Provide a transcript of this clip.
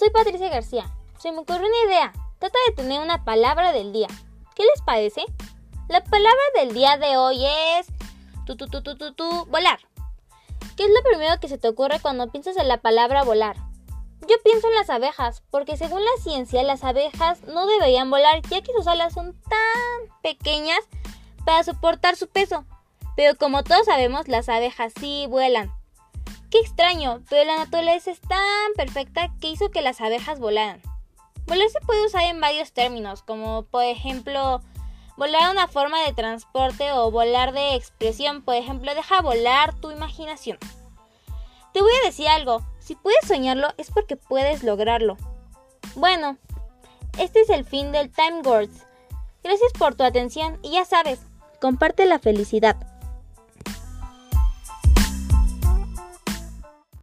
soy Patricia García. Se me ocurrió una idea. Trata de tener una palabra del día. ¿Qué les parece? La palabra del día de hoy es tu tu tu tu volar. ¿Qué es lo primero que se te ocurre cuando piensas en la palabra volar? Yo pienso en las abejas, porque según la ciencia las abejas no deberían volar ya que sus alas son tan pequeñas para soportar su peso. Pero como todos sabemos, las abejas sí vuelan. Qué extraño, pero la naturaleza es tan perfecta que hizo que las abejas volaran. Volar se puede usar en varios términos, como por ejemplo volar una forma de transporte o volar de expresión, por ejemplo, deja volar tu imaginación. Te voy a decir algo, si puedes soñarlo es porque puedes lograrlo. Bueno, este es el fin del Time Words. Gracias por tu atención y ya sabes, comparte la felicidad.